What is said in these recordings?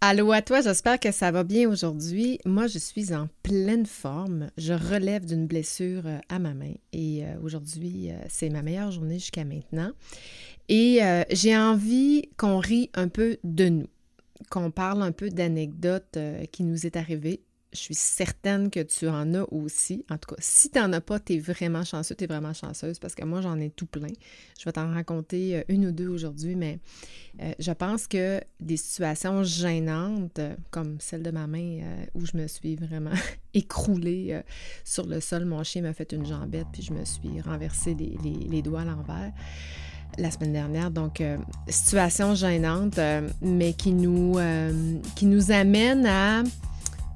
Allô à toi, j'espère que ça va bien aujourd'hui. Moi, je suis en pleine forme. Je relève d'une blessure euh, à ma main et euh, aujourd'hui, euh, c'est ma meilleure journée jusqu'à maintenant. Et j'ai envie qu'on rie un peu de nous, qu'on parle un peu d'anecdotes qui nous est arrivées je suis certaine que tu en as aussi. En tout cas, si tu n'en as pas, tu es vraiment chanceux, tu es vraiment chanceuse parce que moi, j'en ai tout plein. Je vais t'en raconter euh, une ou deux aujourd'hui, mais euh, je pense que des situations gênantes, comme celle de ma main euh, où je me suis vraiment écroulée sur le sol, mon chien m'a fait une jambette, puis je me suis renversé les, doigts à l'envers la semaine dernière. Donc, situation gênante, mais qui nous, qui nous amène à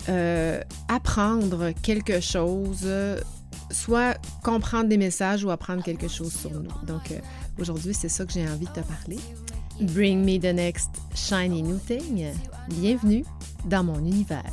euh, apprendre quelque chose, soit comprendre des messages ou apprendre quelque chose sur nous. Donc, euh, aujourd'hui, c'est ça que j'ai envie de te parler. Bring me the next shiny new thing. Bienvenue dans mon univers.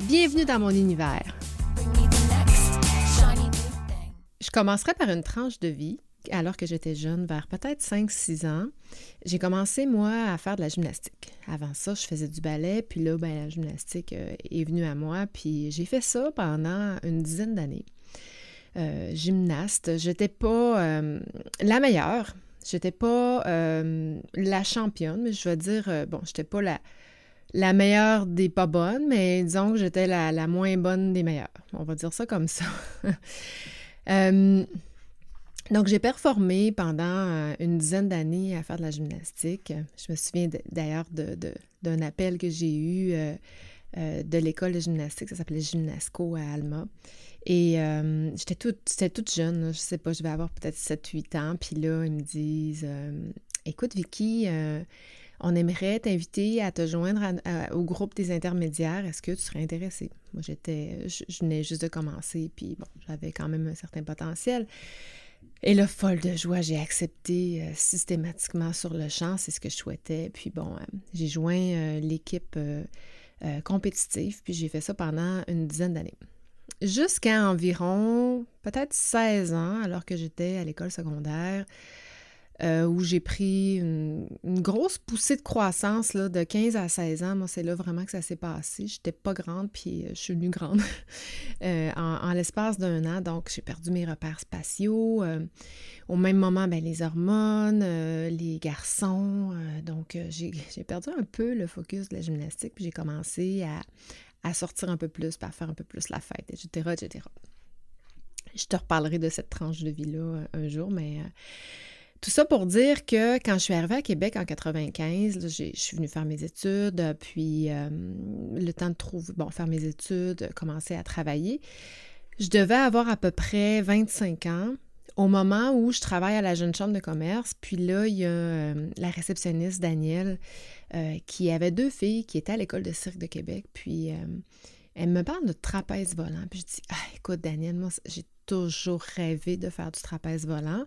Bienvenue dans mon univers. Je commencerai par une tranche de vie. Alors que j'étais jeune, vers peut-être 5-6 ans, j'ai commencé, moi, à faire de la gymnastique. Avant ça, je faisais du ballet, puis là, ben, la gymnastique euh, est venue à moi, puis j'ai fait ça pendant une dizaine d'années. Euh, gymnaste. J'étais pas euh, la meilleure. J'étais pas euh, la championne, mais je vais dire, bon, j'étais pas la, la meilleure des pas bonnes, mais disons que j'étais la, moins bonne des meilleures. On va dire ça comme ça. donc, j'ai performé pendant une dizaine d'années à faire de la gymnastique. Je me souviens d'ailleurs d'un appel que j'ai eu de l'école de gymnastique, ça s'appelait Gymnasco à Alma. Et euh, j'étais toute, toute jeune, je sais pas, je vais avoir peut-être 7-8 ans. Puis là, ils me disent euh, Écoute, Vicky, euh, on aimerait t'inviter à te joindre au groupe des intermédiaires. Est-ce que tu serais intéressée? Moi, j'étais, je, venais juste de commencer, puis bon, j'avais quand même un certain potentiel. Et là, folle de joie, j'ai accepté systématiquement sur le champ, c'est ce que je souhaitais. Puis bon, j'ai joint l'équipe compétitive, puis j'ai fait ça pendant une dizaine d'années jusqu'à environ peut-être 16 ans, alors que j'étais à l'école secondaire, euh, où j'ai pris une, grosse poussée de croissance là, de 15 à 16 ans. Moi, c'est là vraiment que ça s'est passé. J'étais pas grande, puis euh, je suis venue grande euh, en, l'espace d'un an. Donc, j'ai perdu mes repères spatiaux. au même moment, ben, les hormones, les garçons. donc, j'ai perdu un peu le focus de la gymnastique, puis j'ai commencé à, sortir un peu plus, à faire un peu plus la fête, etc., etc. Je te reparlerai de cette tranche de vie-là un jour, mais tout ça pour dire que quand je suis arrivée à Québec en 95, je suis venue faire mes études, puis euh, le temps de trouver, bon, faire mes études, commencer à travailler. Je devais avoir à peu près 25 ans au moment où je travaille à la Jeune Chambre de commerce. Puis là, il y a la réceptionniste Danielle euh, qui avait deux filles qui étaient à l'école de cirque de Québec. Puis euh, elle me parle de trapèze volant. Puis je dis ah, écoute, Daniel, moi, j'ai toujours rêvé de faire du trapèze volant.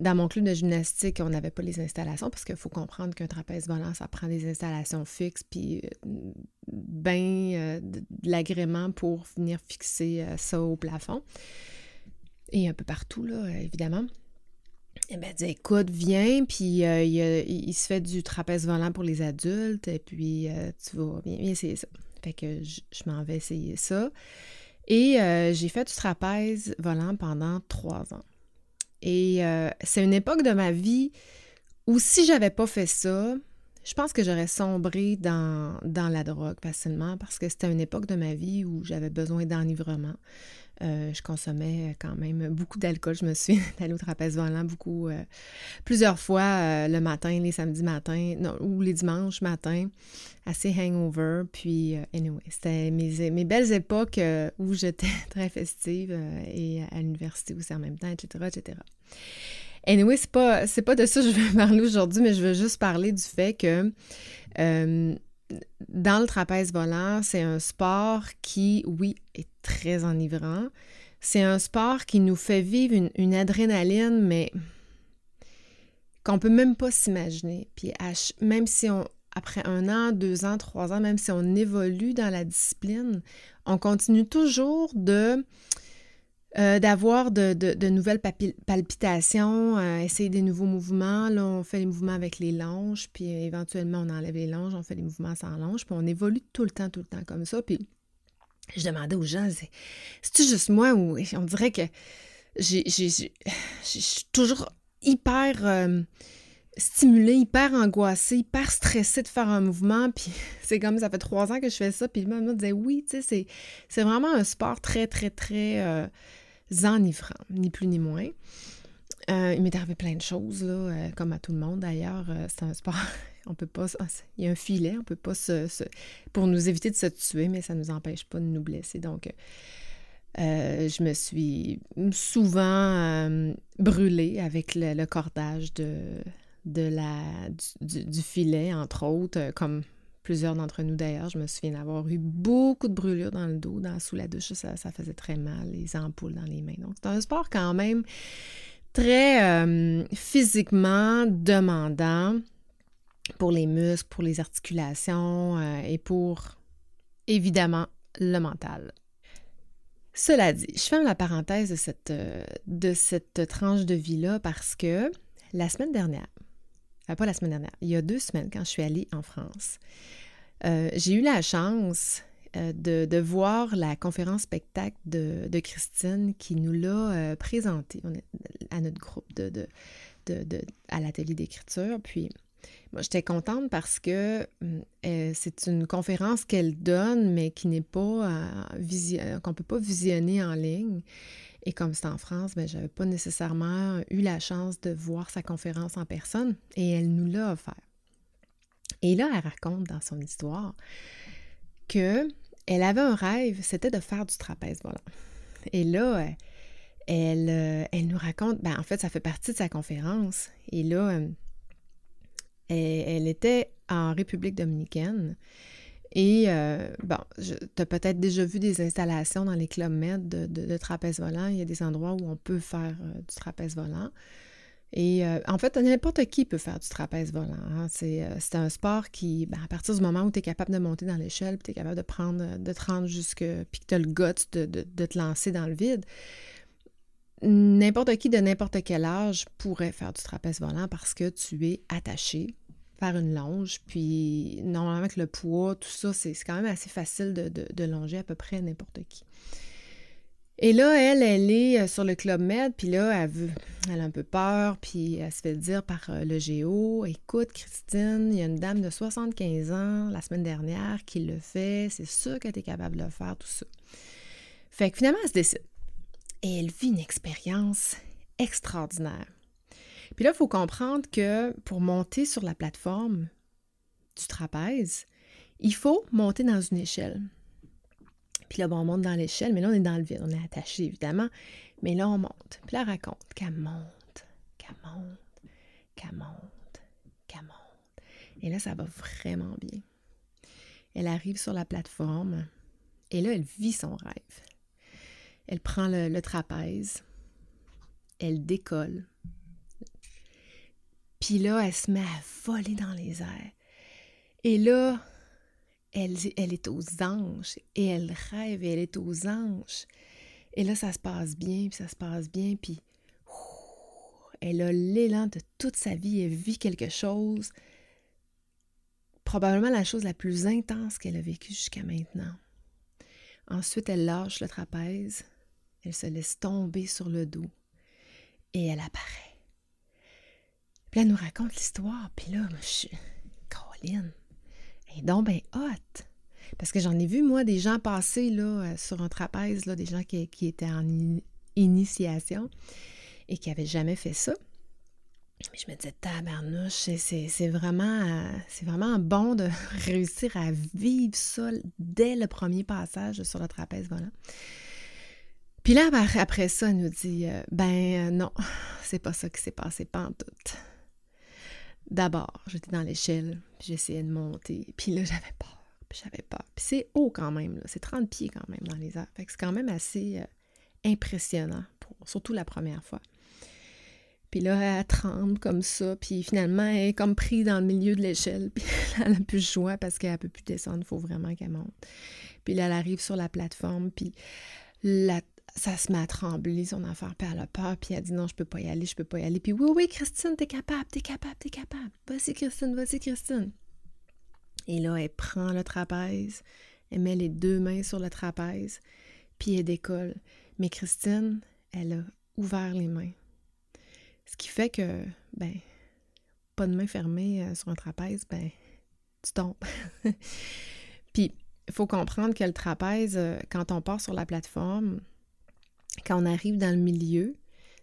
Dans mon club de gymnastique, on n'avait pas les installations parce qu'il faut comprendre qu'un trapèze volant, ça prend des installations fixes, puis euh, bien de, l'agrément pour venir fixer ça au plafond. Et un peu partout, là, évidemment. Elle m'a dit écoute, viens, puis euh, il, se fait du trapèze volant pour les adultes, et puis euh, tu vas bien, essayer ça. Fait que je, m'en vais essayer ça. Et euh, j'ai fait du trapèze volant pendant trois ans. Et c'est une époque de ma vie où si j'avais pas fait ça, je pense que j'aurais sombré dans, dans la drogue facilement parce que c'était une époque de ma vie où j'avais besoin d'enivrement. Euh, je consommais quand même beaucoup d'alcool. Je me suis allée au trapèze volant beaucoup, euh, plusieurs fois euh, le matin, les samedis matins, ou les dimanches matins, assez hangover. Puis, anyway, c'était mes, mes, belles époques où j'étais très festive et à l'université aussi en même temps, etc., etc. Anyway, c'est pas, c'est pas de ça que je veux parler aujourd'hui, mais je veux juste parler du fait que dans le trapèze volant, c'est un sport qui, oui, est très enivrant. C'est un sport qui nous fait vivre une, adrénaline, mais qu'on peut même pas s'imaginer. Puis même si on, après un an, deux ans, trois ans, même si on évolue dans la discipline, on continue toujours de euh, d'avoir de, nouvelles palpitations, euh, essayer des nouveaux mouvements. Là, on fait les mouvements avec les longes, puis éventuellement, on enlève les longes, on fait les mouvements sans longes, puis on évolue tout le temps, tout le temps comme ça. Puis je demandais aux gens, c'est-tu juste moi ou on dirait que je suis toujours hyper euh, stimulée, hyper angoissée, hyper stressée de faire un mouvement. Puis c'est comme ça fait trois ans que je fais ça. Puis le me disait oui, tu sais, c'est vraiment un sport très, très, très enivrant, ni plus ni moins. Euh, il m'est arrivé plein de choses, là, euh, comme à tout le monde d'ailleurs. Euh, c'est un sport, on peut pas. Il y a un filet, on peut pas se, pour nous éviter de se tuer, mais ça ne nous empêche pas de nous blesser. Donc, je me suis souvent brûlée avec le, cordage de, la, du, filet, entre autres, comme plusieurs d'entre nous d'ailleurs. Je me souviens d'avoir eu beaucoup de brûlures dans le dos, dans, sous la douche. Ça, faisait très mal, les ampoules dans les mains. Donc, c'est un sport quand même très euh, physiquement demandant pour les muscles, pour les articulations euh, et pour, évidemment, le mental. Cela dit, je ferme la parenthèse de cette, euh, de cette tranche de vie-là parce que la semaine dernière, pas la semaine dernière, il y a deux semaines quand je suis allée en France, euh, j'ai eu la chance euh, de, voir la conférence spectacle de, Christine qui nous l'a euh, présentée à notre groupe de, de à l'atelier d'écriture. Puis, moi, j'étais contente parce que c'est une conférence qu'elle donne, mais qui n'est pas qu'on ne peut pas visionner en ligne. Et comme c'est en France, ben, je n'avais pas nécessairement eu la chance de voir sa conférence en personne et elle nous l'a offert. Et là, elle raconte dans son histoire que elle avait un rêve, c'était de faire du trapèze volant. Et là, elle, euh, elle nous raconte, ben, en fait, ça fait partie de sa conférence. Et là, euh, elle, était en République dominicaine. Et euh, bon, tu as peut-être déjà vu des installations dans les clubs med de, trapèze volant. Il y a des endroits où on peut faire du trapèze volant. Et euh, en fait, n'importe qui peut faire du trapèze volant. Hein. Euh, c'est, un sport qui, ben, à partir du moment où tu es capable de monter dans l'échelle, tu es capable de prendre, de te rendre jusque, puis que tu as le guts de, de, te lancer dans le vide, n'importe qui de n'importe quel âge pourrait faire du trapèze volant parce que tu es attaché une longe. Puis normalement, avec le poids, tout ça, c'est, quand même assez facile de, de longer à peu près n'importe qui. Et là, elle, elle est euh, sur le Club Med, puis là, elle, veut, elle a un peu peur, puis elle se fait dire par euh, le géo Écoute, Christine, il y a une dame de 75 ans la semaine dernière qui le fait, c'est sûr que tu es capable de faire, tout ça. Fait que finalement, elle se décide. Et elle vit une expérience extraordinaire. Puis là, il faut comprendre que pour monter sur la plateforme du trapèze, il faut monter dans une échelle. Puis là, bon, on monte dans l'échelle, mais là, on est dans le vide. On est attaché, évidemment. Mais là, on monte. Puis là, raconte qu'elle monte, qu'elle monte, qu'elle monte, qu'elle monte. Et là, ça va vraiment bien. Elle arrive sur la plateforme et là, elle vit son rêve. Elle prend le trapèze, elle décolle. Là, elle se met à voler dans les airs. Et là, elle, elle est aux anges et elle rêve et elle est aux anges. Et là, ça se passe bien, puis ça se passe bien, puis elle a l'élan de toute sa vie, elle vit quelque chose, probablement la chose la plus intense qu'elle a vécue jusqu'à maintenant. Ensuite, elle lâche le trapèze, elle se laisse tomber sur le dos et elle apparaît. Puis elle nous raconte l'histoire, puis là, je suis... Caroline, et donc, ben hot! Parce que j'en ai vu, moi, des gens passer là, euh, sur un trapèze, là, des gens qui, étaient en initiation et qui n'avaient jamais fait ça. Mais je me disais, tabarnouche, c'est vraiment, euh, vraiment bon de réussir à vivre ça dès le premier passage sur le trapèze voilà. Puis là, après ça, elle nous dit, euh, ben non, c'est pas ça qui s'est passé, pas en tout. D'abord, j'étais dans l'échelle, puis j'essayais de monter, puis là, j'avais peur, puis j'avais peur. Puis c'est haut quand même, c'est 30 pieds quand même dans les airs. Fait que c'est quand même assez euh, impressionnant, surtout la première fois. Puis là, elle tremble comme ça, puis finalement, elle est comme prise dans le milieu de l'échelle, puis elle n'a plus de joie parce qu'elle ne peut plus descendre, il faut vraiment qu'elle monte. Puis là, elle arrive sur la plateforme, puis la, ça se met à trembler, son affaire, puis elle a peur, puis elle dit non, je peux pas y aller, je peux pas y aller. Puis oui, oui, Christine, t'es capable, t'es capable, t'es capable. Vas-y, Christine, vas-y, Christine. Et là, elle prend le trapèze, elle met les deux mains sur le trapèze, puis elle décolle. Mais Christine, elle a ouvert les mains. Ce qui fait que, ben, pas de main fermée euh, sur un trapèze, ben, tu tombes. puis, il faut comprendre que le trapèze, euh, quand on part sur la plateforme, quand on arrive dans le milieu,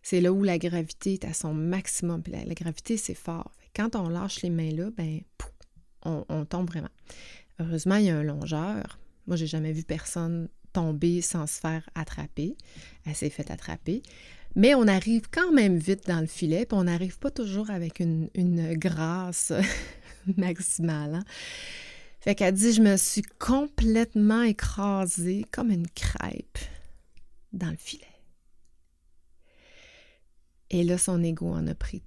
c'est là où la gravité est à son maximum. La, gravité, c'est fort. Quand on lâche les mains là, ben, on, tombe vraiment. Heureusement, il y a un longeur. Moi, j'ai jamais vu personne tomber sans se faire attraper. Elle s'est faite attraper. Mais on arrive quand même vite dans le filet, on n'arrive pas toujours avec une, grâce maximale. Hein. Fait qu'elle dit, je me suis complètement écrasée comme une crêpe dans le filet. Et là, son ego en a pris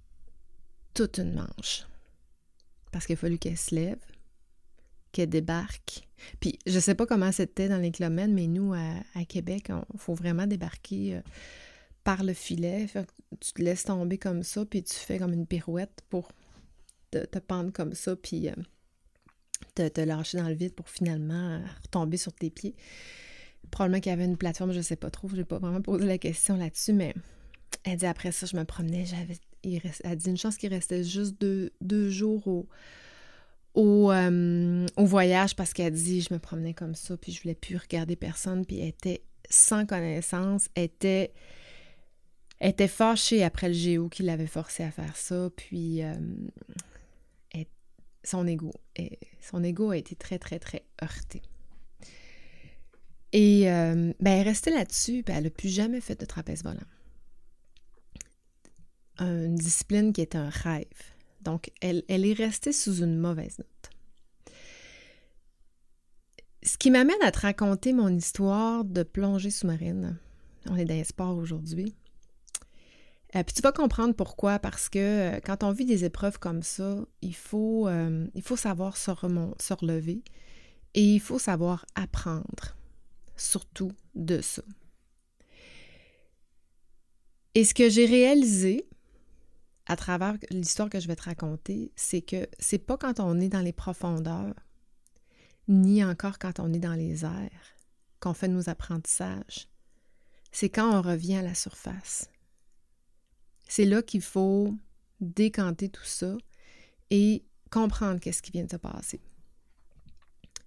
toute une manche. Parce qu'il a fallu qu'elle se lève, qu'elle débarque. Puis, je sais pas comment c'était dans les clomènes, mais nous, à, Québec, il faut vraiment débarquer euh, par le filet. tu te laisses tomber comme ça, puis tu fais comme une pirouette pour te, pendre comme ça, puis euh, te, te, lâcher dans le vide pour finalement retomber sur tes pieds. Probablement qu'il y avait une plateforme, je ne sais pas trop, je n'ai pas vraiment posé la question là-dessus, mais elle dit après ça, je me promenais, j'avais. Elle dit une chance qu'il restait juste deux, jours euh, au, voyage parce qu'elle dit je me promenais comme ça, puis je voulais plus regarder personne, puis elle était sans connaissance, elle était, était fâchée après le géo qui l'avait forcé à faire ça, puis euh, son ego, son ego a été très, très, très heurté. Et euh, ben, elle est restée là-dessus, puis elle n'a plus jamais fait de trapèze volant. Une discipline qui est un rêve. Donc, elle, elle est restée sous une mauvaise note. Ce qui m'amène à te raconter mon histoire de plongée sous-marine. On est dans les sports aujourd'hui. Euh, puis tu vas comprendre pourquoi, parce que euh, quand on vit des épreuves comme ça, il faut, il faut savoir se, se relever et il faut savoir apprendre surtout de ça. Et ce que j'ai réalisé à travers l'histoire que je vais te raconter, c'est que c'est pas quand on est dans les profondeurs, ni encore quand on est dans les airs, qu'on fait nos apprentissages. C'est quand on revient à la surface. C'est là qu'il faut décanter tout ça et comprendre qu'est-ce qui vient de se passer.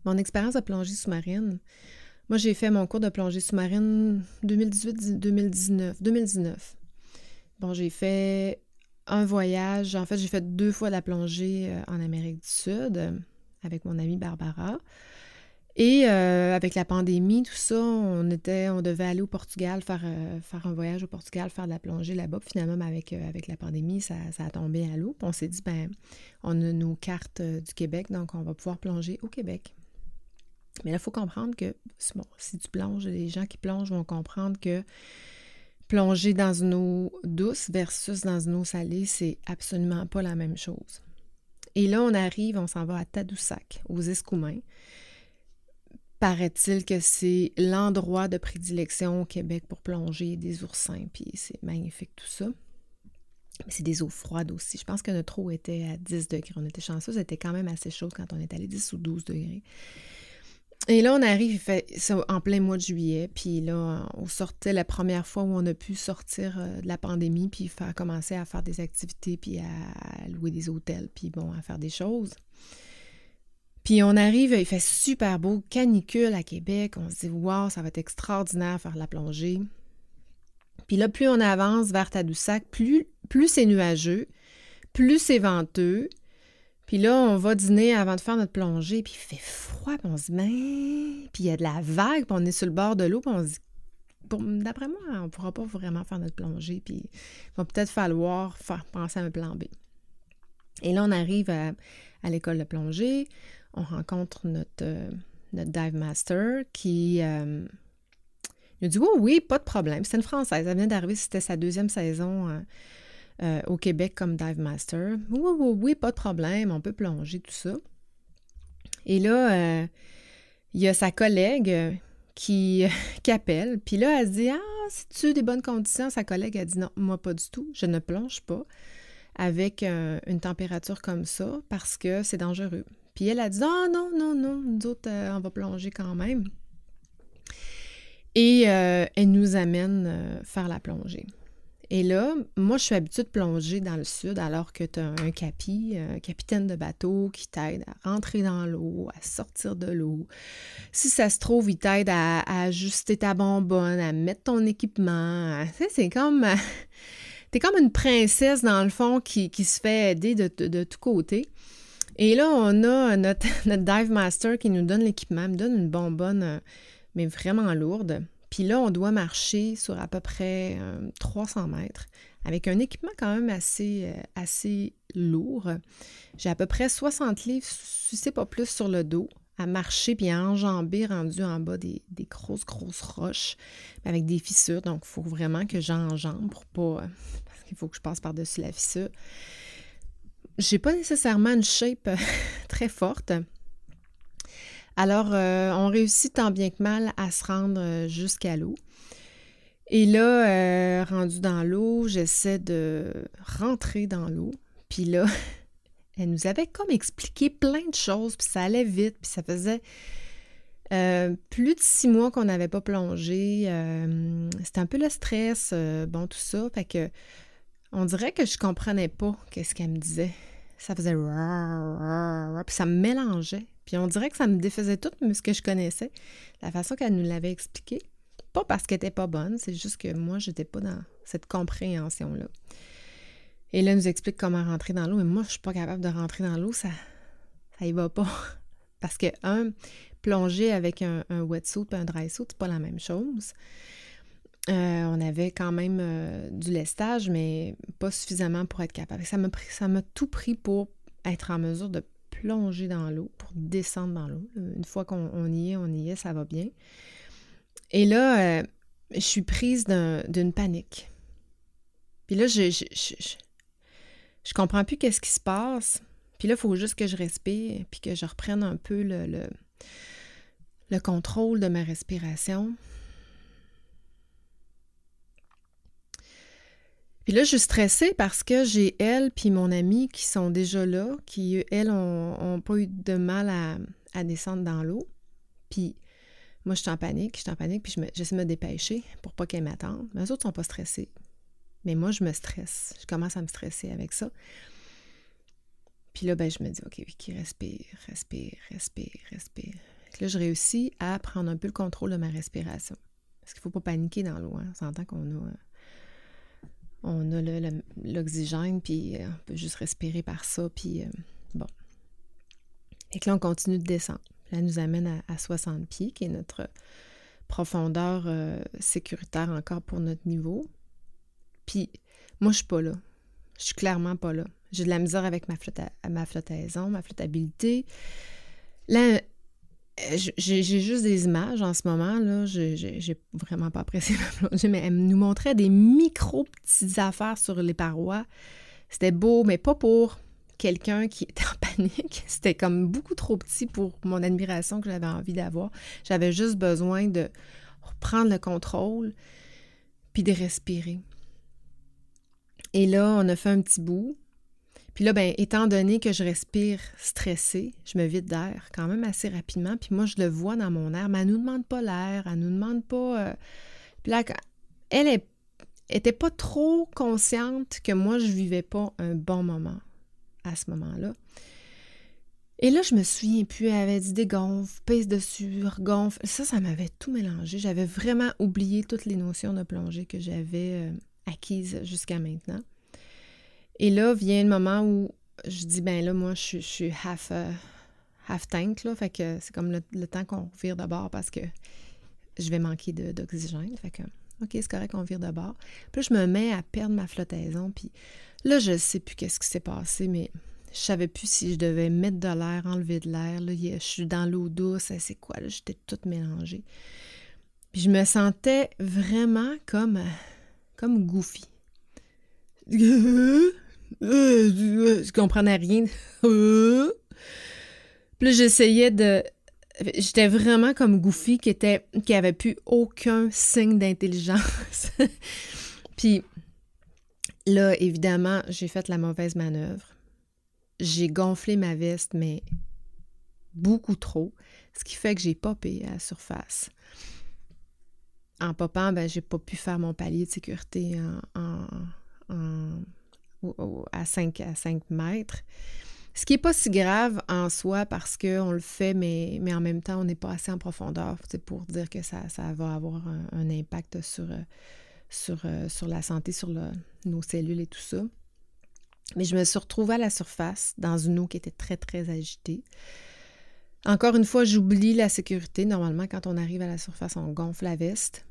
Mon expérience de plongée sous-marine, moi, j'ai fait mon cours de plongée sous-marine 2018-2019. 2019. Bon, j'ai fait un voyage. En fait, j'ai fait deux fois la plongée euh, en Amérique du Sud euh, avec mon amie Barbara. Et euh, avec la pandémie, tout ça, on était, on devait aller au Portugal, faire, faire un voyage au Portugal, faire de la plongée là-bas. finalement, avec, avec la pandémie, ça, ça a tombé à l'eau. On s'est dit, ben, on a nos cartes du Québec, donc on va pouvoir plonger au Québec. Mais là, il faut comprendre que, bon, si tu plonges, les gens qui plongent vont comprendre que plonger dans une eau douce versus dans une eau salée, c'est absolument pas la même chose. Et là, on arrive, on s'en va à Tadoussac, aux Escoumins. Paraît-il que c'est l'endroit de prédilection au Québec pour plonger des oursins, puis c'est magnifique tout ça. Mais c'est des eaux froides aussi. Je pense que notre eau était à 10 degrés. On était chanceux, c'était quand même assez chaud quand on est allé 10 ou 12 degrés. Et là, on arrive, fait en plein mois de juillet, puis là, on sortait la première fois où on a pu sortir euh, de la pandémie, puis faire, commencer à faire des activités, puis à louer des hôtels, puis bon, à faire des choses. Puis on arrive, il fait super beau, canicule à Québec, on se dit, wow, ça va être extraordinaire faire la plongée. Puis là, plus on avance vers Tadoussac, plus, plus c'est nuageux, plus c'est venteux, puis là, on va dîner avant de faire notre plongée, puis il fait froid, puis on se dit, mais... Puis il y a de la vague, puis on est sur le bord de l'eau, puis on se dit, d'après moi, on ne pourra pas vraiment faire notre plongée, puis il va peut-être falloir faire penser à un plan B. Et là, on arrive à, l'école de plongée, on rencontre notre, notre dive master qui nous dit Oui, oui, pas de problème. C'est une Française. Elle vient d'arriver, c'était sa deuxième saison au Québec comme dive master. Oui, oui, oui, pas de problème, on peut plonger, tout ça. Et là, il y a sa collègue qui, qui appelle. Puis là, elle se dit Ah, c'est-tu des bonnes conditions? Sa collègue a dit Non, moi pas du tout. Je ne plonge pas avec euh, une température comme ça parce que c'est dangereux. Puis elle a dit Non, non, non, non, nous autres, euh, on va plonger quand même. Et euh, elle nous amène faire la plongée. Et là, moi, je suis habituée de plonger dans le sud alors que tu as un capi, un capitaine de bateau qui t'aide à rentrer dans l'eau, à sortir de l'eau. Si ça se trouve, il t'aide à, ajuster ta bonbonne, à mettre ton équipement. c'est comme... T'es comme une princesse, dans le fond, qui, se fait aider de, tous côtés. Et là, on a notre, notre dive master qui nous donne l'équipement, me donne une bonbonne, euh, mais vraiment lourde. Puis là, on doit marcher sur à peu près 300 euh, mètres avec un équipement quand même assez, euh, assez lourd. J'ai à peu près 60 livres, si c'est pas plus, sur le dos à marcher puis à enjamber rendu en bas des, grosses, grosses roches avec des fissures. Donc, il faut vraiment que j'enjambe pour pas. Parce qu'il faut que je passe par-dessus la fissure. J'ai pas nécessairement une shape très forte. Alors, euh, on réussit tant bien que mal à se rendre euh, jusqu'à l'eau. Et là, euh, rendu dans l'eau, j'essaie de rentrer dans l'eau. Puis là, elle nous avait comme expliqué plein de choses, puis ça allait vite, puis ça faisait plus de six mois qu'on n'avait pas plongé. C'était un peu le stress, bon, tout ça. Fait que on dirait que je comprenais pas qu'est-ce qu'elle me disait. Ça faisait puis ça me mélangeait. Puis on dirait que ça me défaisait tout ce que je connaissais, la façon qu'elle nous l'avait expliqué. Pas parce qu'elle n'était pas bonne, c'est juste que moi, je n'étais pas dans cette compréhension-là. Et là, elle nous explique comment rentrer dans l'eau. Et moi, je ne suis pas capable de rentrer dans l'eau, ça ça y va pas. Parce que, un, plonger avec un, wetsuit et un dry suit, c'est pas la même chose. Euh, on avait quand même euh, du lestage, mais pas suffisamment pour être capable. Ça m'a tout pris pour être en mesure de plonger dans l'eau, pour descendre dans l'eau. Une fois qu'on y est, on y est, ça va bien. Et là, euh, je suis prise d'une panique. Puis là, je, je, je, comprends plus qu'est-ce qui se passe. Puis là, il faut juste que je respire, puis que je reprenne un peu le, le, le contrôle de ma respiration. Puis là, je suis stressée parce que j'ai elle puis mon amie qui sont déjà là, qui, elles, ont, pas eu de mal à, descendre dans l'eau. Puis moi, je suis en panique, je suis en panique, puis j'essaie de me dépêcher pour pas qu'elles m'attendent. Mais les autres sont pas stressés. Mais moi, je me stresse. Je commence à me stresser avec ça. Puis là, ben, je me dis, OK, Vicky, respire, respire, respire, respire. là, je réussis à prendre un peu le contrôle de ma respiration. Parce qu'il ne faut pas paniquer dans l'eau. Hein. On s'entend qu'on a on a l'oxygène, puis euh, on peut juste respirer par ça, puis euh, bon. Et que là, on continue de descendre. Là, nous amène à, 60 pieds, qui est notre profondeur euh, sécuritaire encore pour notre niveau. Puis, moi, je suis pas là. Je suis clairement pas là. J'ai de la misère avec ma, flotte ma flottaison, ma flottabilité. Là, j'ai juste des images en ce moment, là. J'ai vraiment pas apprécié ma plongée, mais elle nous montrait des micro petites affaires sur les parois. C'était beau, mais pas pour quelqu'un qui était en panique. C'était comme beaucoup trop petit pour mon admiration que j'avais envie d'avoir. J'avais juste besoin de reprendre le contrôle puis de respirer. Et là, on a fait un petit bout. Puis là, ben, étant donné que je respire stressée, je me vide d'air quand même assez rapidement. Puis moi, je le vois dans mon air, mais elle nous demande pas l'air, elle nous demande pas. Euh, puis là, elle est, était pas trop consciente que moi, je vivais pas un bon moment à ce moment-là. Et là, je me souviens plus, elle avait dit dégonfle, pèse dessus, regonfle. Ça, ça m'avait tout mélangé. J'avais vraiment oublié toutes les notions de plongée que j'avais euh, acquises jusqu'à maintenant. Et là vient le moment où je dis, ben là, moi, je, suis half, euh, half tank, là. Fait que c'est comme le, temps qu'on vire de bord parce que je vais manquer d'oxygène. Fait que, OK, c'est correct qu'on vire de bord. Puis là, je me mets à perdre ma flottaison. Puis là, je sais plus qu'est-ce qui s'est passé, mais Je savais plus si je devais mettre de l'air, enlever de l'air. Je suis dans l'eau douce, c'est quoi? J'étais toute mélangée. Puis je me sentais vraiment comme, comme goofy. Je comprenais rien. Puis j'essayais de. J'étais vraiment comme Goofy qui était qui avait plus aucun signe d'intelligence. Puis là, évidemment, j'ai fait la mauvaise manœuvre. J'ai gonflé ma veste, mais beaucoup trop, ce qui fait que j'ai popé à la surface en popant, ben, j'ai pas pu faire mon palier de sécurité à, 5, à 5 mètres. Ce qui n'est pas si grave en soi parce qu'on le fait, mais, en même temps, on n'est pas assez en profondeur pour dire que ça, va avoir un, impact sur, sur, sur la santé, sur nos cellules et tout ça. Mais je me suis retrouvée à la surface dans une eau qui était très, très agitée. Encore une fois, j'oublie la sécurité. Normalement, quand on arrive à la surface, on gonfle la veste.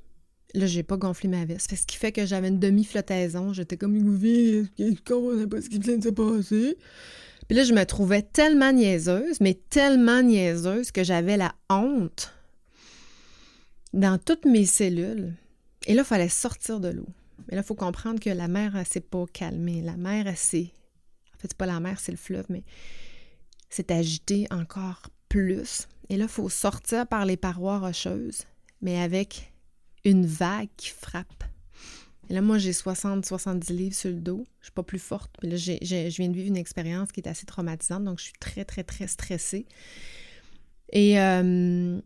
Là, j'ai pas gonflé ma veste. Ce qui fait que j'avais une demi-flottaison. J'étais comme une je comprenais pas ce qui vient de se passer? Puis là, je me trouvais tellement niaiseuse, mais tellement niaiseuse que j'avais la honte dans toutes mes cellules. Et là, il fallait sortir de l'eau. Mais là, il faut comprendre que la mer, elle s'est pas calmée. La mer, elle s'est... En fait, c'est pas la mer, c'est le fleuve, mais c'est agité encore plus. Et là, il faut sortir par les parois rocheuses, mais avec une vague qui frappe. Là, moi, j'ai 60-70 livres sur le dos. Je suis pas plus forte. Mais là, je viens de vivre une expérience qui est assez traumatisante, donc je suis très, très, très stressée. Et euh,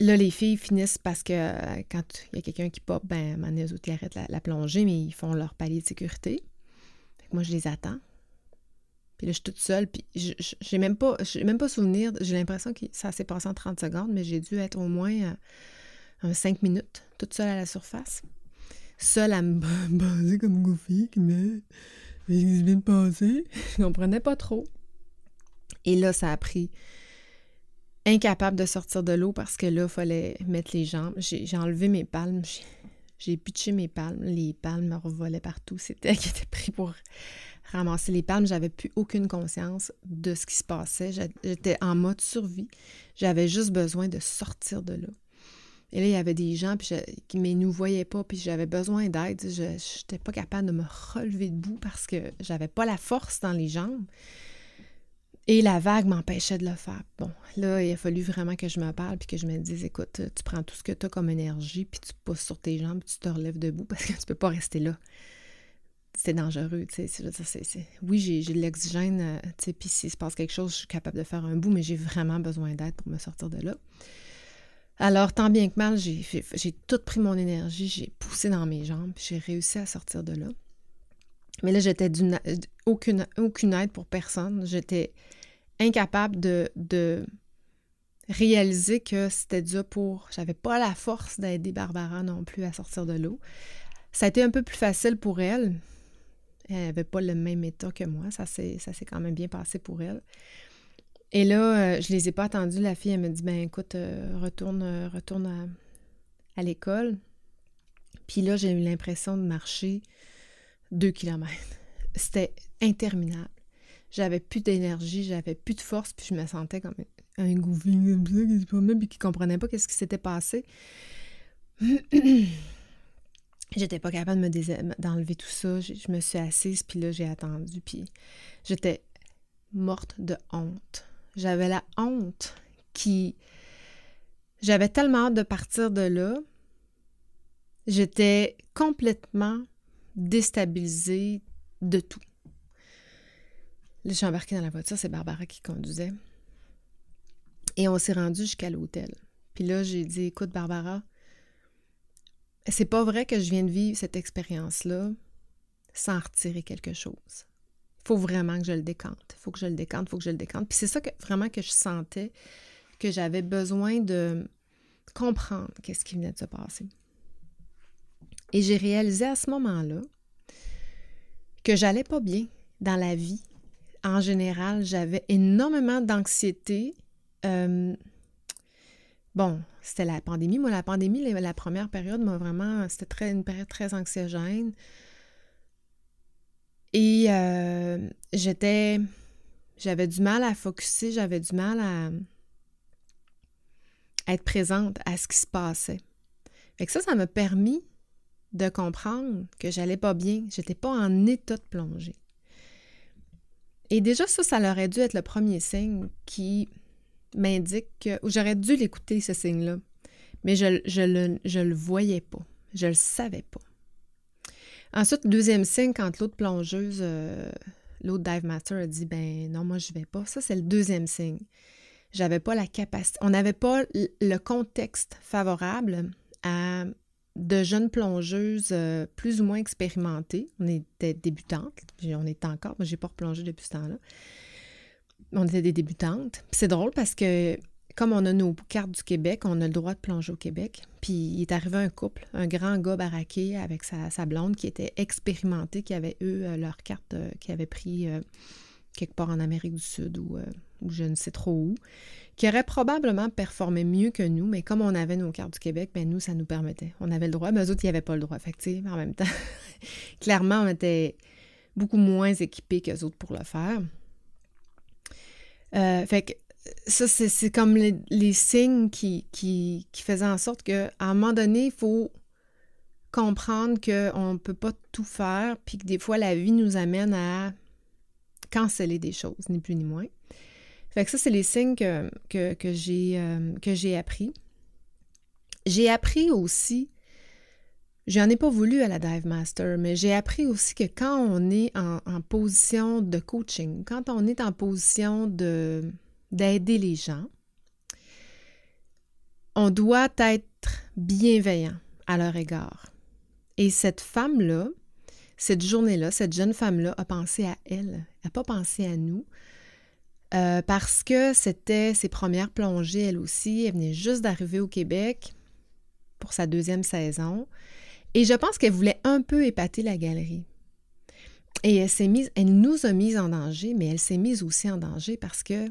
là, les filles finissent parce que euh, quand il y a quelqu'un qui pop, ben, arrêtent la, plongée, mais ils font leur palier de sécurité. moi, je les attends. Puis là, je suis toute seule, puis j'ai même pas, même pas souvenir. J'ai l'impression que ça s'est passé en 30 secondes, mais j'ai dû être au moins... Euh, cinq minutes, toute seule à la surface. Seule à me baser comme Goofy, mais je viens de passer. Je comprenais pas trop. Et là, ça a pris incapable de sortir de l'eau parce que là, il fallait mettre les jambes. J'ai enlevé mes palmes, j'ai pitché mes palmes. Les palmes me revolaient partout. C'était qui était pris pour ramasser les palmes. J'avais plus aucune conscience de ce qui se passait. J'étais en mode survie. J'avais juste besoin de sortir de là. Et là, il y avait des gens qui ne nous voyaient pas, puis j'avais besoin d'aide. Je n'étais pas capable de me relever debout parce que j'avais pas la force dans les jambes. Et la vague m'empêchait de le faire. Bon, là, il a fallu vraiment que je me parle puis que je me dise, écoute, tu prends tout ce que tu as comme énergie, puis tu pousses sur tes jambes, puis tu te relèves debout parce que tu peux pas rester là. C'est dangereux, tu sais. Oui, j'ai de l'oxygène, euh, tu sais, puis s'il se passe quelque chose, je suis capable de faire un bout, mais j'ai vraiment besoin d'aide pour me sortir de là. Alors, tant bien que mal, j'ai, tout pris mon énergie, j'ai poussé dans mes jambes, j'ai réussi à sortir de là. Mais là, j'étais d'une, aucune, aucune aide pour personne. J'étais incapable de, réaliser que c'était dû pour. J'avais pas la force d'aider Barbara non plus à sortir de l'eau. Ça a été un peu plus facile pour elle. Elle n'avait pas le même état que moi. Ça s'est quand même bien passé pour elle. Et là, euh, je les ai pas attendus. La fille, elle me dit, ben écoute, euh, retourne, euh, retourne à, l'école. Puis là, j'ai eu l'impression de marcher deux kilomètres. C'était interminable. J'avais plus d'énergie, j'avais plus de force, puis je me sentais comme un ça qui se puis qui comprenait pas qu'est-ce qui s'était passé. J'étais pas capable de d'enlever tout ça. Je me suis assise, puis là, j'ai attendu, puis j'étais morte de honte. J'avais la honte qui... J'avais tellement hâte de partir de là. J'étais complètement déstabilisée de tout. Là, je suis embarquée dans la voiture, c'est Barbara qui conduisait. Et on s'est rendu jusqu'à l'hôtel. Puis là, j'ai dit, écoute, Barbara, c'est pas vrai que je viens de vivre cette expérience-là sans retirer quelque chose faut vraiment que je le décante. Faut que je le décante, faut que je le décante. Puis c'est ça que vraiment que je sentais que j'avais besoin de comprendre qu'est-ce qui venait de se passer. Et j'ai réalisé à ce moment-là que j'allais pas bien dans la vie. En général, j'avais énormément d'anxiété. Euh, bon, c'était la pandémie. Moi, la pandémie, la, première période, m'a vraiment, c'était une période très anxiogène. Et euh, j'étais J'avais du mal à focuser, j'avais du mal à, être présente à ce qui se passait. Fait que ça, ça m'a permis de comprendre que j'allais pas bien, j'étais pas en état de plongée. Et déjà, ça, ça aurait dû être le premier signe qui m'indique que j'aurais dû l'écouter, ce signe-là. Mais je, je, le, je le voyais pas. Je le savais pas. Ensuite, deuxième signe, quand l'autre plongeuse, euh, l'autre dive master a dit ben non, moi je vais pas. Ça, c'est le deuxième signe. J'avais pas la capacité. On n'avait pas le contexte favorable à de jeunes plongeuses euh, plus ou moins expérimentées. On était débutantes. On était encore, moi, j'ai pas replongé depuis ce temps-là. On était des débutantes. C'est drôle parce que comme on a nos cartes du Québec, on a le droit de plonger au Québec. Puis il est arrivé un couple, un grand gars baraqué avec sa, blonde qui était expérimenté, qui avait eux euh, leur carte, euh, qui avait pris quelque part en Amérique du Sud ou, je ne sais trop où qui aurait probablement performé mieux que nous, mais comme on avait nos cartes du Québec, ben nous, ça nous permettait. On avait le droit, mais eux autres, ils n'avaient pas le droit. Fait que, en même temps, clairement, on était beaucoup moins équipés qu'eux autres pour le faire. Euh, fait que ça, c'est comme les, signes qui, qui, qui, faisaient en sorte qu'à un moment donné, il faut comprendre qu'on ne peut pas tout faire, puis que des fois, la vie nous amène à canceller des choses, ni plus ni moins. Fait que ça, c'est les signes que, que, que j'ai euh, appris. J'ai appris aussi, j'en ai pas voulu à la Dive Master, mais j'ai appris aussi que quand on est en, position de coaching, quand on est en position d'aider les gens, on doit être bienveillant à leur égard. Et cette femme-là, cette journée-là, cette jeune femme-là a pensé à elle, elle n'a pas pensé à nous. Euh, parce que c'était ses premières plongées, elle aussi. Elle venait juste d'arriver au Québec pour sa deuxième saison. Et je pense qu'elle voulait un peu épater la galerie. Et elle s'est mise, elle nous a mis en danger, mais elle s'est mise aussi en danger parce que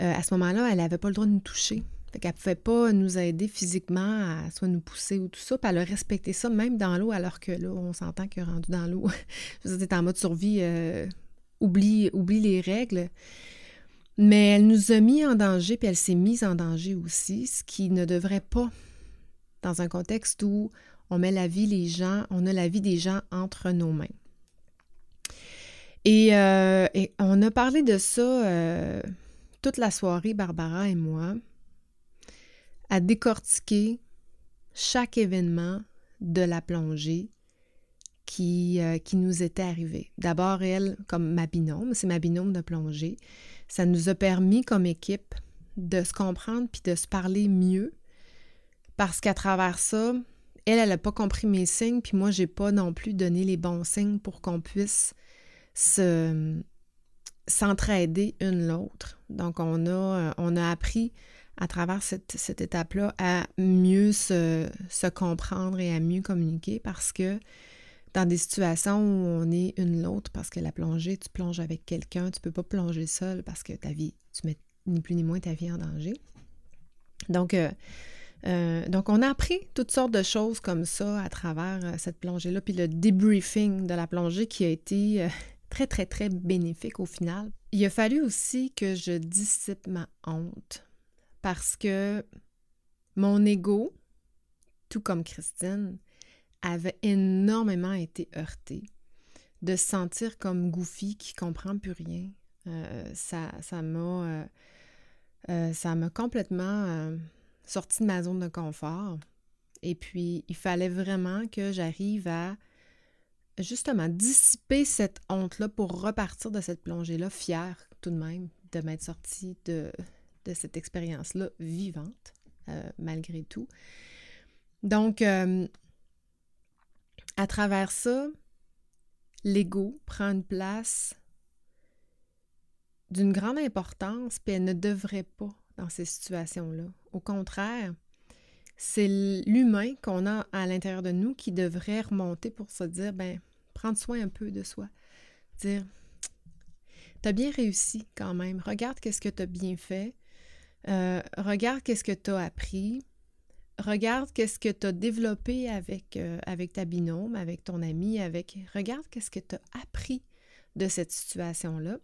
euh, à ce moment-là, elle n'avait pas le droit de nous toucher. Fait qu'elle ne pouvait pas nous aider physiquement à soit nous pousser ou tout ça. Puis elle a respecté ça même dans l'eau, alors que là, on s'entend que rendu dans l'eau, veux en mode survie, euh, oublie, oublie les règles. Mais elle nous a mis en danger, puis elle s'est mise en danger aussi, ce qui ne devrait pas dans un contexte où on met la vie les gens, on a la vie des gens entre nos mains. Et, euh, on a parlé de ça toute la soirée, Barbara et moi, à décortiquer chaque événement de la plongée qui, euh, qui nous était arrivé. D'abord, elle, comme ma binôme, c'est ma binôme de plongée ça nous a permis comme équipe de se comprendre puis de se parler mieux parce qu'à travers ça, elle, elle n'a pas compris mes signes, puis moi, j'ai pas non plus donné les bons signes pour qu'on puisse se s'entraider une l'autre. Donc, on a, euh, on a appris à travers cette, cette étape-là à mieux se, comprendre et à mieux communiquer parce que dans des situations où on est une l'autre, parce que la plongée, tu plonges avec quelqu'un, tu peux pas plonger seul parce que ta vie, tu mets ni plus ni moins ta vie en danger. Donc, euh, euh, on a appris toutes sortes de choses comme ça à travers cette plongée-là, puis le debriefing de la plongée qui a été très, très, très bénéfique au final. Il a fallu aussi que je dissipe ma honte parce que mon ego, tout comme Christine, avait énormément été heurté. De se sentir comme Goofy qui comprend plus rien. Euh, ça, ça m'a euh, euh, ça m'a complètement sorti de ma zone de confort. Et puis, il fallait vraiment que j'arrive à justement dissiper cette honte-là pour repartir de cette plongée-là fière tout de même de m'être sortie de, cette expérience-là vivante, malgré tout. Donc, à travers ça, l'ego prend une place d'une grande importance, puis elle ne devrait pas dans ces situations-là. Au contraire, c'est l'humain qu'on a à l'intérieur de nous qui devrait remonter pour se dire, ben, prendre soin un peu de soi. Dire, t'as bien réussi quand même. Regarde qu'est-ce que t'as bien fait. Euh, regarde qu'est-ce que t'as appris regarde qu'est-ce que tu as développé avec, euh, avec ta binôme, avec ton ami, avec regarde qu'est-ce que tu as appris de cette situation-là.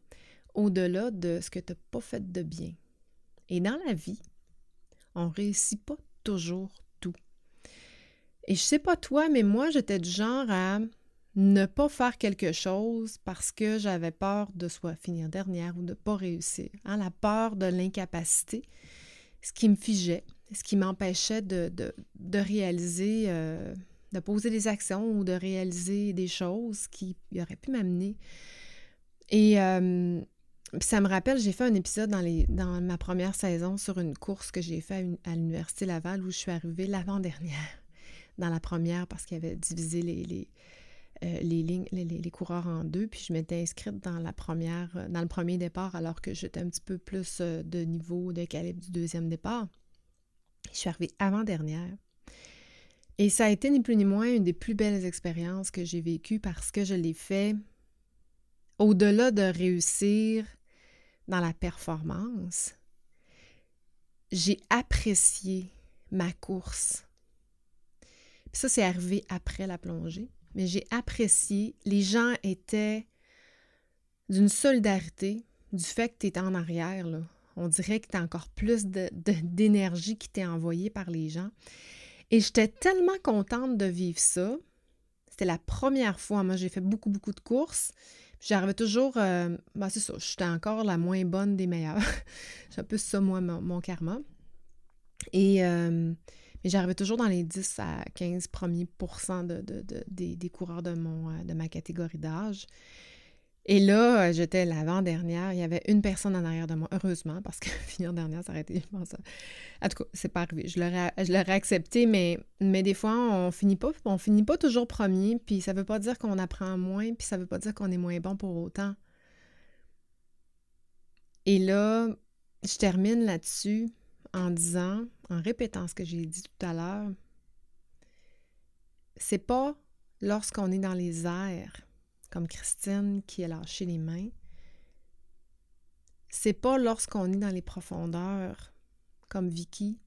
au-delà de ce que tu n'as pas fait de bien. Et dans la vie, on réussit pas toujours tout. Et je sais pas toi, mais moi, j'étais du genre à ne pas faire quelque chose parce que j'avais peur de soit finir dernière ou de ne pas réussir. Hein, la peur de l'incapacité, ce qui me figeait, ce qui m'empêchait de, réaliser, euh, de poser des actions ou de réaliser des choses qui auraient pu m'amener. Et euh, ça me rappelle, j'ai fait un épisode dans, les, dans ma première saison sur une course que j'ai faite à, l'Université Laval où je suis arrivée l'avant-dernière dans la première parce qu'il y avait divisé les, euh, les coureurs en deux. Puis je m'étais inscrite euh, dans le premier départ alors que j'étais un petit peu plus euh, de niveau de calibre du deuxième départ. Je suis arrivée avant-dernière. Et ça a été ni plus ni moins une des plus belles expériences que j'ai vécues parce que je l'ai fait au-delà de réussir dans la performance, j'ai apprécié ma course. ça, c'est arrivé après la plongée, mais j'ai apprécié. Les gens étaient d'une solidarité, du fait que tu étais en arrière. Là. On dirait que tu as encore plus d'énergie qui t'est envoyée par les gens. Et j'étais tellement contente de vivre ça. C'était la première fois. Moi, j'ai fait beaucoup, beaucoup de courses. J'arrivais toujours, euh, ben, c'est ça, j'étais encore la moins bonne des meilleures. J'ai un peu ça, moi, mon, karma. Et euh, mais j'arrivais toujours dans les 10 à 15 premiers pourcents de, des, coureurs de, mon, euh, de ma catégorie d'âge. Et là, euh, j'étais l'avant-dernière. Il y avait une personne en arrière de moi, heureusement, parce que finir dernière, ça aurait été, ça. En tout cas, c'est pas arrivé. Je l'aurais, accepté, mais, mais des fois, on finit pas, on finit pas toujours premier, puis ça veut pas dire qu'on apprend moins, puis ça veut pas dire qu'on est moins bon pour autant. Et là, je termine là-dessus en disant, en répétant ce que j'ai dit tout à l'heure, c'est pas lorsqu'on est dans les airs comme Christine qui a lâché les mains, c'est pas lorsqu'on est dans les profondeurs, comme Vicky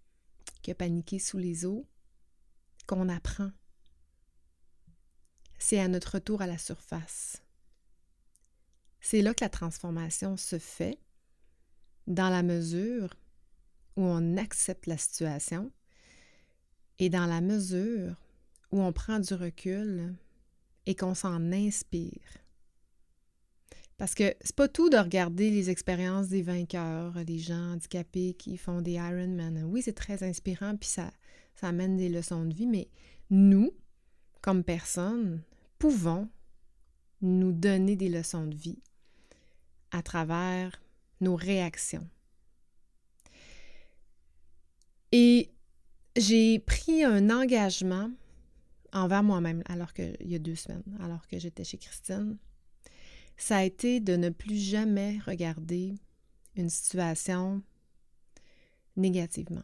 qui a paniqué sous les eaux, qu'on apprend. C'est à notre retour à la surface. C'est là que la transformation se fait, dans la mesure où on accepte la situation et dans la mesure où on prend du recul et qu'on s'en inspire. Parce que c'est pas tout de regarder les expériences des vainqueurs, des gens handicapés qui font des Ironman. Oui, c'est très inspirant, puis ça, ça amène des leçons de vie, mais nous, comme personnes, pouvons nous donner des leçons de vie à travers nos réactions. Et j'ai pris un engagement envers moi-même, alors que il y a deux semaines, alors que j'étais chez Christine, ça a été de ne plus jamais regarder une situation négativement.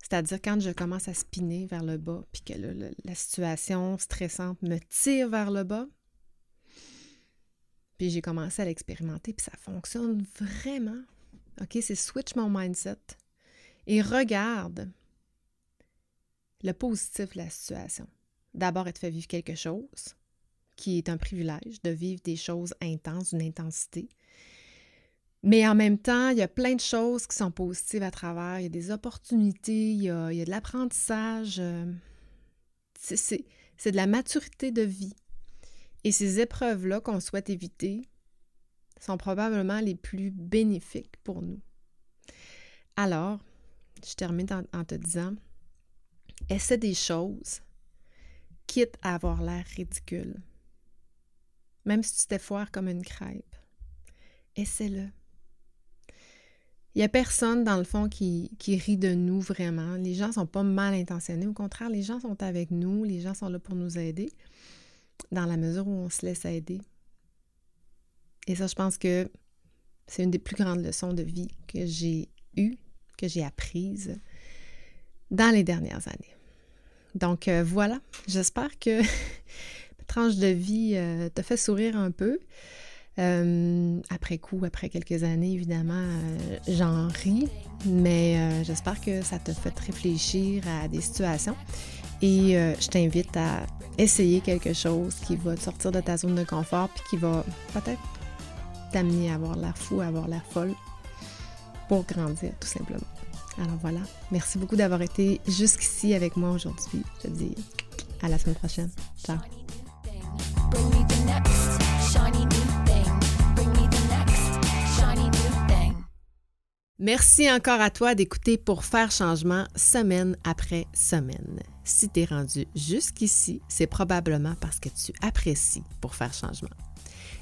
C'est-à-dire quand je commence à spinner vers le bas, puis que la situation stressante me tire vers le bas, puis j'ai commencé à l'expérimenter, puis ça fonctionne vraiment. OK, c'est switch mon mindset et regarde le positif de la situation. D'abord, elle te fait vivre quelque chose qui est un privilège, de vivre des choses intenses, d'une intensité. Mais en même temps, il y a plein de choses qui sont positives à travers. Il y a des opportunités, il y a, de l'apprentissage. Euh, c'est de la maturité de vie. Et ces épreuves-là qu'on souhaite éviter sont probablement les plus bénéfiques pour nous. Alors, je termine en te disant, Essaie des choses, quitte à avoir l'air ridicule. Même si tu t'effoires comme une crêpe, essaie-le. Il n'y a personne, dans le fond, qui, qui, rit de nous vraiment. Les gens ne sont pas mal intentionnés. Au contraire, les gens sont avec nous. Les gens sont là pour nous aider, dans la mesure où on se laisse aider. Et ça, je pense que c'est une des plus grandes leçons de vie que j'ai eues, que j'ai apprises dans les dernières années. Donc euh, voilà, j'espère que ma tranche de vie euh, te fait sourire un peu. Euh, après coup, après quelques années, évidemment, j'en ris, mais j'espère que ça te fait réfléchir à des situations. Et je t'invite à essayer quelque chose qui va te sortir de ta zone de confort puis qui va peut-être t'amener à avoir l'air fou, à avoir l'air folle pour grandir, tout simplement. Alors voilà, merci beaucoup d'avoir été jusqu'ici avec moi aujourd'hui. Je te dis à la semaine prochaine. Ciao. Merci encore à toi d'écouter pour faire changement semaine après semaine. Si tu es rendu jusqu'ici, c'est probablement parce que tu apprécies pour faire changement.